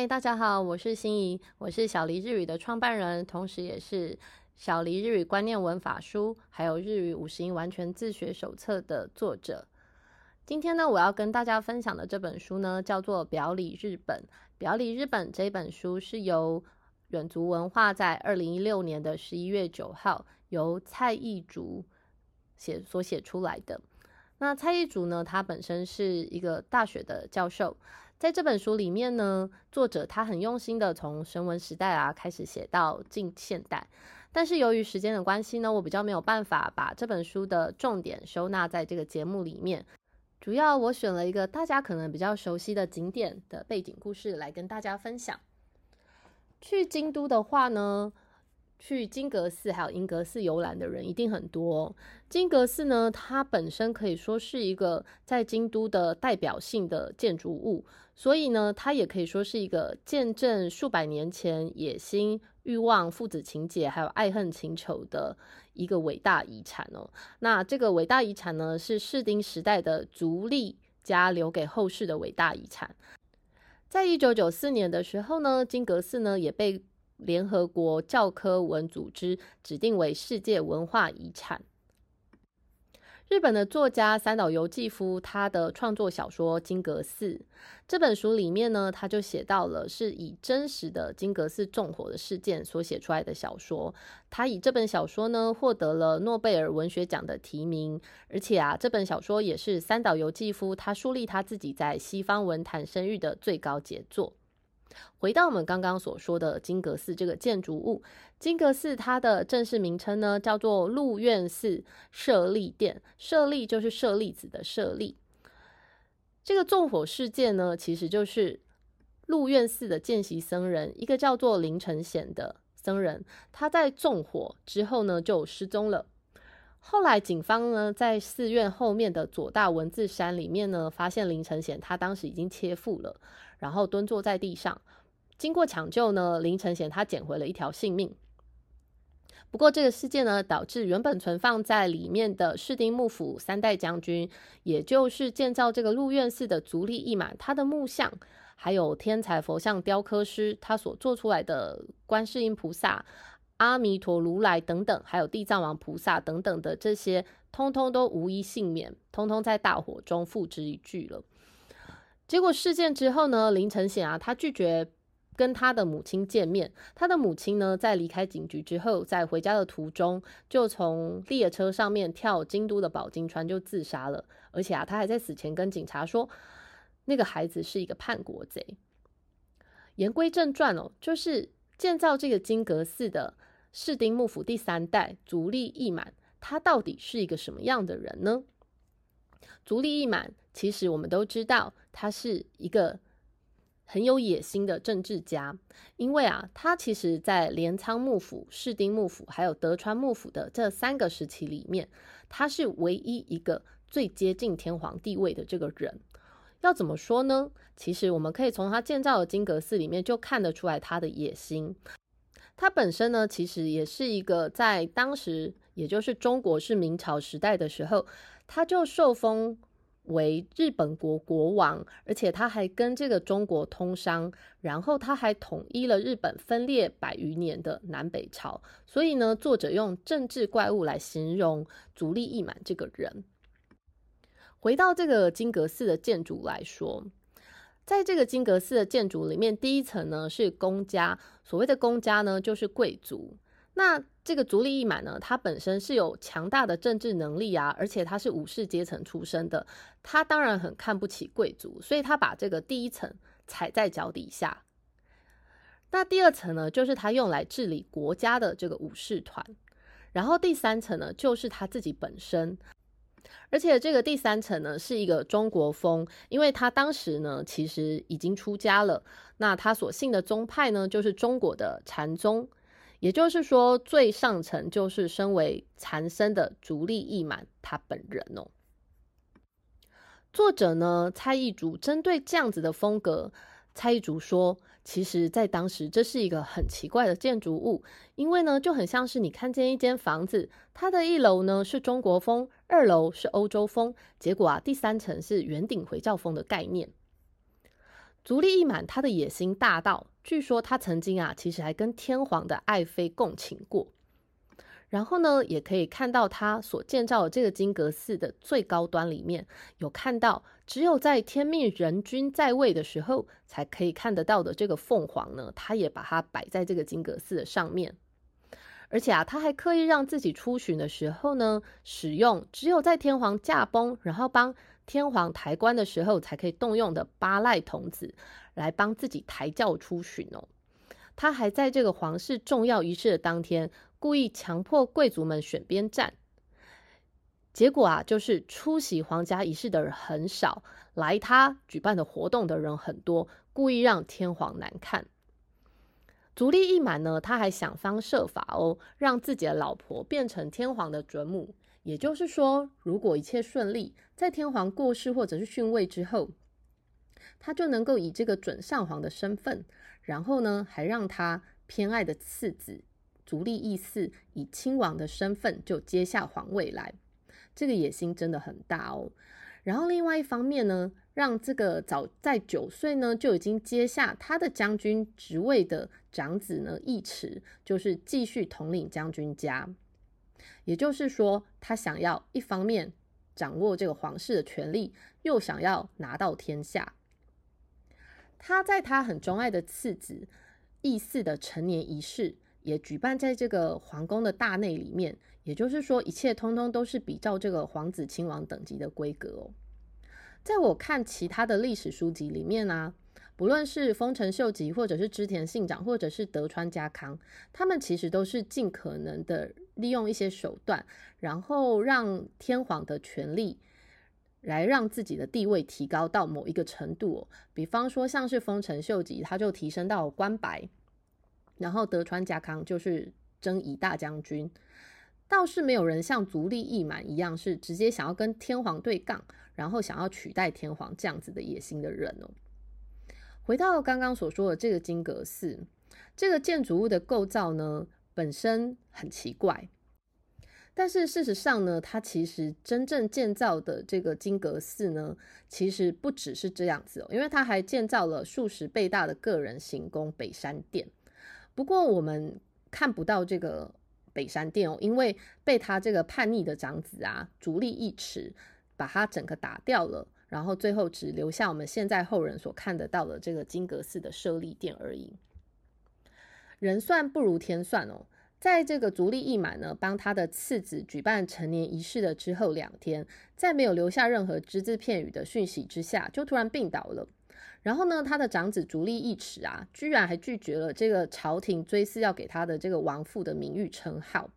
嗨，大家好，我是心怡，我是小黎日语的创办人，同时也是小黎日语观念文法书，还有日语五十音完全自学手册的作者。今天呢，我要跟大家分享的这本书呢，叫做《表里日本》。《表里日本》这本书是由远足文化在二零一六年的十一月九号由蔡义竹写所写出来的。那蔡义竹呢，他本身是一个大学的教授。在这本书里面呢，作者他很用心的从神文时代啊开始写到近现代，但是由于时间的关系呢，我比较没有办法把这本书的重点收纳在这个节目里面。主要我选了一个大家可能比较熟悉的景点的背景故事来跟大家分享。去京都的话呢。去金阁寺还有银阁寺游览的人一定很多。金阁寺呢，它本身可以说是一个在京都的代表性的建筑物，所以呢，它也可以说是一个见证数百年前野心、欲望、父子情结还有爱恨情仇的一个伟大遗产哦。那这个伟大遗产呢，是室町时代的足利家留给后世的伟大遗产。在一九九四年的时候呢，金阁寺呢也被。联合国教科文组织指定为世界文化遗产。日本的作家三岛由纪夫，他的创作小说《金阁寺》这本书里面呢，他就写到了是以真实的金阁寺纵火的事件所写出来的小说。他以这本小说呢，获得了诺贝尔文学奖的提名，而且啊，这本小说也是三岛由纪夫他树立他自己在西方文坛声誉的最高杰作。回到我们刚刚所说的金阁寺这个建筑物，金阁寺它的正式名称呢叫做鹿苑寺舍利殿，舍利就是舍利子的舍利。这个纵火事件呢，其实就是鹿苑寺的见习僧人，一个叫做林承显的僧人，他在纵火之后呢就失踪了。后来警方呢在寺院后面的左大文字山里面呢，发现林承贤他当时已经切腹了。然后蹲坐在地上，经过抢救呢，林承贤他捡回了一条性命。不过这个事件呢，导致原本存放在里面的室町幕府三代将军，也就是建造这个鹿苑寺的足利义满，他的木像，还有天才佛像雕刻师他所做出来的观世音菩萨、阿弥陀如来等等，还有地藏王菩萨等等的这些，通通都无一幸免，通通在大火中付之一炬了。结果事件之后呢，林承显啊，他拒绝跟他的母亲见面。他的母亲呢，在离开警局之后，在回家的途中，就从列车上面跳京都的宝金川就自杀了。而且啊，他还在死前跟警察说，那个孩子是一个叛国贼。言归正传哦，就是建造这个金阁寺的室町幕府第三代足利义满，他到底是一个什么样的人呢？足利义满，其实我们都知道，他是一个很有野心的政治家。因为啊，他其实在镰仓幕府、室町幕府还有德川幕府的这三个时期里面，他是唯一一个最接近天皇地位的这个人。要怎么说呢？其实我们可以从他建造的金阁寺里面就看得出来他的野心。他本身呢，其实也是一个在当时，也就是中国是明朝时代的时候。他就受封为日本国国王，而且他还跟这个中国通商，然后他还统一了日本分裂百余年的南北朝。所以呢，作者用政治怪物来形容足利义满这个人。回到这个金阁寺的建筑来说，在这个金阁寺的建筑里面，第一层呢是公家，所谓的公家呢就是贵族。那这个足利义满呢，他本身是有强大的政治能力啊，而且他是武士阶层出身的，他当然很看不起贵族，所以他把这个第一层踩在脚底下。那第二层呢，就是他用来治理国家的这个武士团，然后第三层呢，就是他自己本身，而且这个第三层呢，是一个中国风，因为他当时呢，其实已经出家了，那他所信的宗派呢，就是中国的禅宗。也就是说，最上层就是身为禅僧的足利义满他本人哦。作者呢，蔡义竹针对这样子的风格，蔡义竹说，其实在当时这是一个很奇怪的建筑物，因为呢，就很像是你看见一间房子，它的一楼呢是中国风，二楼是欧洲风，结果啊，第三层是圆顶回教风的概念。足利义满他的野心大到，据说他曾经啊，其实还跟天皇的爱妃共寝过。然后呢，也可以看到他所建造的这个金阁寺的最高端里面有看到，只有在天命人君在位的时候才可以看得到的这个凤凰呢，他也把它摆在这个金阁寺的上面。而且啊，他还刻意让自己出巡的时候呢，使用只有在天皇驾崩，然后帮天皇抬棺的时候才可以动用的八赖童子来帮自己抬轿出巡哦。他还在这个皇室重要仪式的当天。故意强迫贵族们选边站，结果啊，就是出席皇家仪式的人很少，来他举办的活动的人很多，故意让天皇难看。足利义满呢，他还想方设法哦，让自己的老婆变成天皇的准母。也就是说，如果一切顺利，在天皇过世或者是逊位之后，他就能够以这个准上皇的身份，然后呢，还让他偏爱的次子。足利义嗣以亲王的身份就接下皇位来，这个野心真的很大哦。然后另外一方面呢，让这个早在九岁呢就已经接下他的将军职位的长子呢义持，就是继续统领将军家。也就是说，他想要一方面掌握这个皇室的权力，又想要拿到天下。他在他很钟爱的次子义嗣的成年仪式。也举办在这个皇宫的大内里面，也就是说，一切通通都是比照这个皇子亲王等级的规格哦。在我看其他的历史书籍里面呢，不论是丰臣秀吉，或者是织田信长，或者是德川家康，他们其实都是尽可能的利用一些手段，然后让天皇的权力来让自己的地位提高到某一个程度。比方说，像是丰臣秀吉，他就提升到官白。然后德川家康就是征夷大将军，倒是没有人像足利义满一样是直接想要跟天皇对杠，然后想要取代天皇这样子的野心的人哦。回到刚刚所说的这个金阁寺，这个建筑物的构造呢本身很奇怪，但是事实上呢，它其实真正建造的这个金阁寺呢，其实不只是这样子哦，因为它还建造了数十倍大的个人行宫北山殿。不过我们看不到这个北山殿哦，因为被他这个叛逆的长子啊逐利一尺，把他整个打掉了，然后最后只留下我们现在后人所看得到的这个金阁寺的舍利殿而已。人算不如天算哦，在这个足利义满呢帮他的次子举办成年仪式的之后两天，在没有留下任何只字片语的讯息之下，就突然病倒了。然后呢，他的长子足利义持啊，居然还拒绝了这个朝廷追思要给他的这个王父的名誉称号。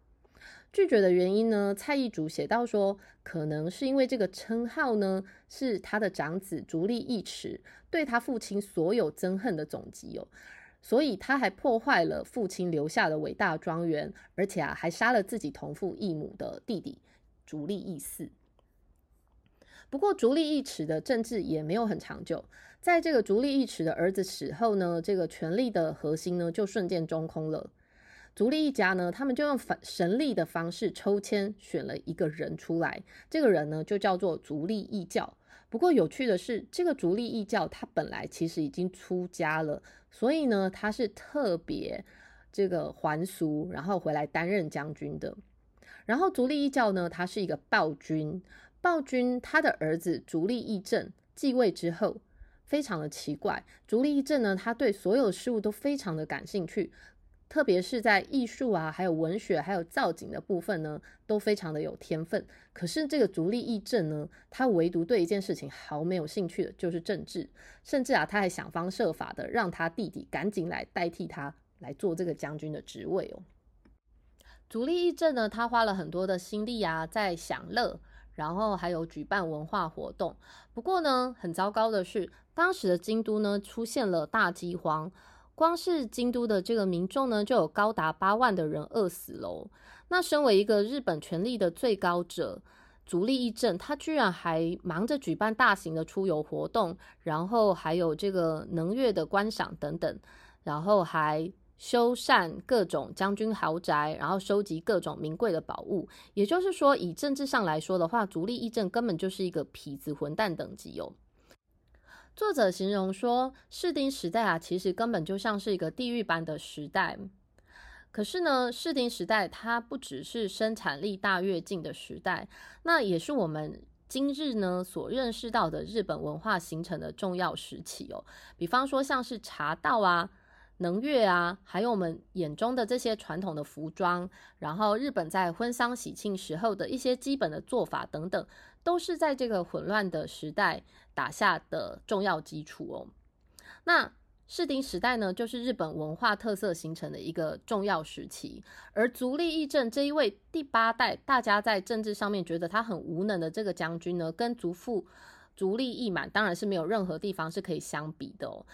拒绝的原因呢，蔡义竹写到说，可能是因为这个称号呢，是他的长子足利义持对他父亲所有憎恨的总集哦，所以他还破坏了父亲留下的伟大庄园，而且啊，还杀了自己同父异母的弟弟足利义嗣。不过，足利义持的政治也没有很长久。在这个足利义持的儿子死后呢，这个权力的核心呢就瞬间中空了。足利一家呢，他们就用神力的方式抽签选了一个人出来，这个人呢就叫做足利义教。不过有趣的是，这个足利义教他本来其实已经出家了，所以呢他是特别这个还俗，然后回来担任将军的。然后足利一教呢，他是一个暴君。暴君他的儿子足利义政继位之后，非常的奇怪。足利义政呢，他对所有事物都非常的感兴趣，特别是在艺术啊，还有文学，还有造景的部分呢，都非常的有天分。可是这个足利义政呢，他唯独对一件事情毫没有兴趣的，就是政治。甚至啊，他还想方设法的让他弟弟赶紧来代替他来做这个将军的职位哦。足利义政呢，他花了很多的心力啊，在享乐。然后还有举办文化活动，不过呢，很糟糕的是，当时的京都呢出现了大饥荒，光是京都的这个民众呢就有高达八万的人饿死喽。那身为一个日本权力的最高者，足利义政，他居然还忙着举办大型的出游活动，然后还有这个能乐的观赏等等，然后还。修缮各种将军豪宅，然后收集各种名贵的宝物。也就是说，以政治上来说的话，足利义政根本就是一个痞子混蛋等级哦。作者形容说，士丁时代啊，其实根本就像是一个地狱般的时代。可是呢，士丁时代它不只是生产力大跃进的时代，那也是我们今日呢所认识到的日本文化形成的重要时期哦。比方说，像是茶道啊、能乐啊，还有我们眼中的这些传统的服装，然后日本在婚丧喜庆时候的一些基本的做法等等，都是在这个混乱的时代打下的重要基础哦。那室町时代呢，就是日本文化特色形成的一个重要时期。而足利义政这一位第八代，大家在政治上面觉得他很无能的这个将军呢，跟足父足利义满当然是没有任何地方是可以相比的哦。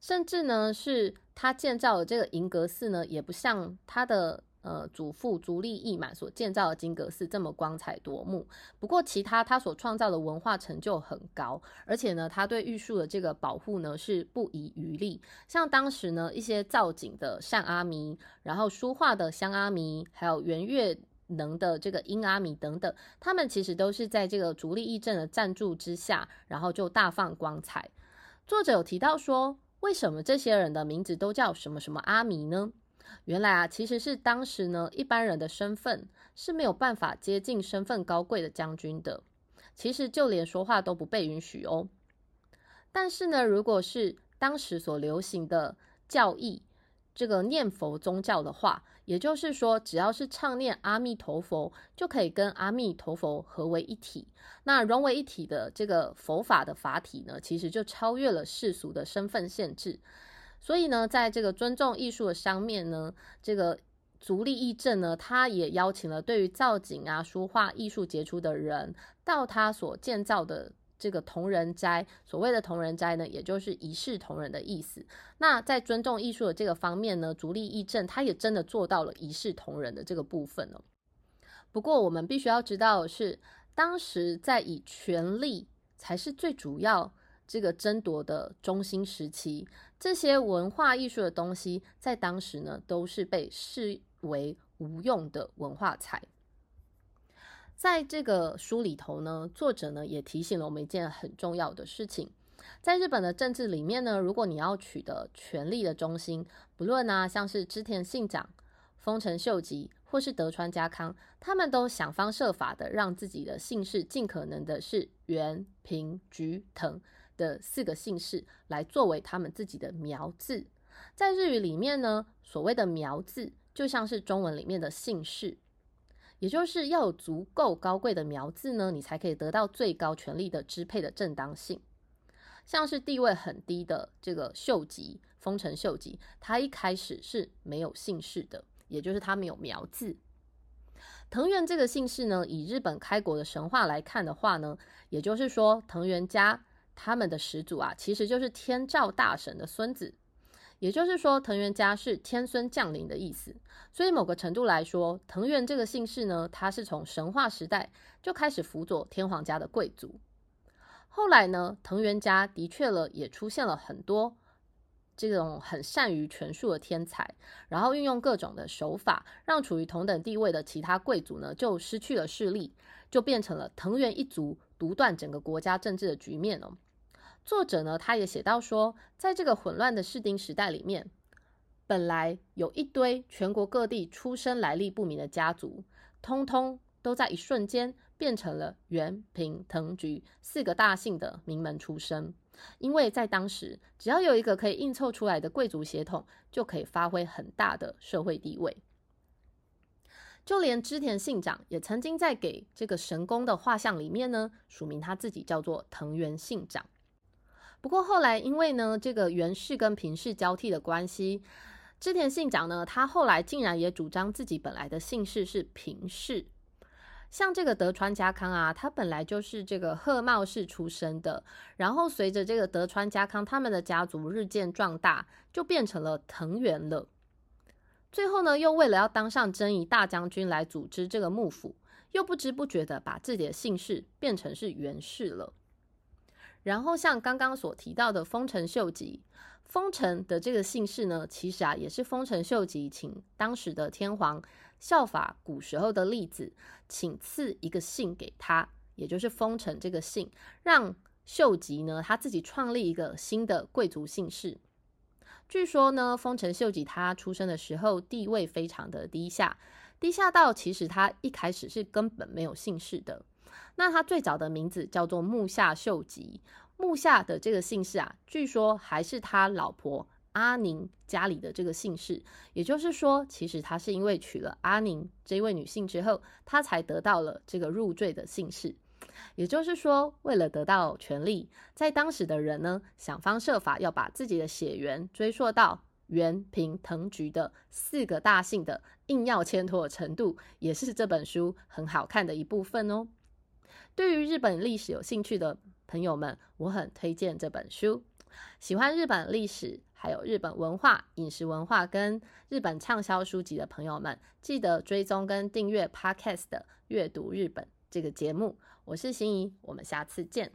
甚至呢，是他建造的这个银阁寺呢，也不像他的。呃，祖父足利义满所建造的金阁寺这么光彩夺目。不过，其他他所创造的文化成就很高，而且呢，他对玉树的这个保护呢是不遗余力。像当时呢，一些造景的善阿弥，然后书画的香阿弥，还有圆月能的这个阴阿弥等等，他们其实都是在这个足利义政的赞助之下，然后就大放光彩。作者有提到说，为什么这些人的名字都叫什么什么阿弥呢？原来啊，其实是当时呢，一般人的身份是没有办法接近身份高贵的将军的。其实就连说话都不被允许哦。但是呢，如果是当时所流行的教义，这个念佛宗教的话，也就是说，只要是唱念阿弥陀佛，就可以跟阿弥陀佛合为一体。那融为一体的这个佛法的法体呢，其实就超越了世俗的身份限制。所以呢，在这个尊重艺术的上面呢，这个足利义政呢，他也邀请了对于造景啊、书画艺术杰出的人，到他所建造的这个同人斋。所谓的同人斋呢，也就是一视同仁的意思。那在尊重艺术的这个方面呢，足利义政他也真的做到了一视同仁的这个部分哦。不过我们必须要知道的是，当时在以权力才是最主要。这个争夺的中心时期，这些文化艺术的东西，在当时呢，都是被视为无用的文化财。在这个书里头呢，作者呢也提醒了我们一件很重要的事情：在日本的政治里面呢，如果你要取得权力的中心，不论啊，像是织田信长、丰臣秀吉，或是德川家康，他们都想方设法的让自己的姓氏尽可能的是源、平、菊、藤。的四个姓氏来作为他们自己的苗字，在日语里面呢，所谓的苗字就像是中文里面的姓氏，也就是要有足够高贵的苗字呢，你才可以得到最高权力的支配的正当性。像是地位很低的这个秀吉，丰臣秀吉，他一开始是没有姓氏的，也就是他没有苗字。藤原这个姓氏呢，以日本开国的神话来看的话呢，也就是说藤原家。他们的始祖啊，其实就是天照大神的孙子，也就是说，藤原家是天孙降临的意思。所以，某个程度来说，藤原这个姓氏呢，他是从神话时代就开始辅佐天皇家的贵族。后来呢，藤原家的确了，也出现了很多这种很善于权术的天才，然后运用各种的手法，让处于同等地位的其他贵族呢，就失去了势力，就变成了藤原一族独断整个国家政治的局面哦。作者呢，他也写到说，在这个混乱的士丁时代里面，本来有一堆全国各地出身来历不明的家族，通通都在一瞬间变成了元平藤菊四个大姓的名门出身。因为在当时，只要有一个可以硬凑出来的贵族血统，就可以发挥很大的社会地位。就连织田信长也曾经在给这个神宫的画像里面呢，署名他自己叫做藤原信长。不过后来，因为呢这个源氏跟平氏交替的关系，织田信长呢，他后来竟然也主张自己本来的姓氏是平氏。像这个德川家康啊，他本来就是这个鹤茂氏出身的，然后随着这个德川家康他们的家族日渐壮大，就变成了藤原了。最后呢，又为了要当上征夷大将军来组织这个幕府，又不知不觉的把自己的姓氏变成是源氏了。然后像刚刚所提到的丰臣秀吉，丰臣的这个姓氏呢，其实啊也是丰臣秀吉请当时的天皇效法古时候的例子，请赐一个姓给他，也就是丰臣这个姓，让秀吉呢，他自己创立一个新的贵族姓氏。据说呢，丰臣秀吉他出生的时候地位非常的低下，低下到其实他一开始是根本没有姓氏的。那他最早的名字叫做木下秀吉，木下的这个姓氏啊，据说还是他老婆阿宁家里的这个姓氏。也就是说，其实他是因为娶了阿宁这位女性之后，他才得到了这个入赘的姓氏。也就是说，为了得到权力，在当时的人呢，想方设法要把自己的血缘追溯到源平藤菊的四个大姓的硬要牵拖的程度，也是这本书很好看的一部分哦。对于日本历史有兴趣的朋友们，我很推荐这本书。喜欢日本历史、还有日本文化、饮食文化跟日本畅销书籍的朋友们，记得追踪跟订阅 Podcast 的阅读日本这个节目。我是心仪，我们下次见。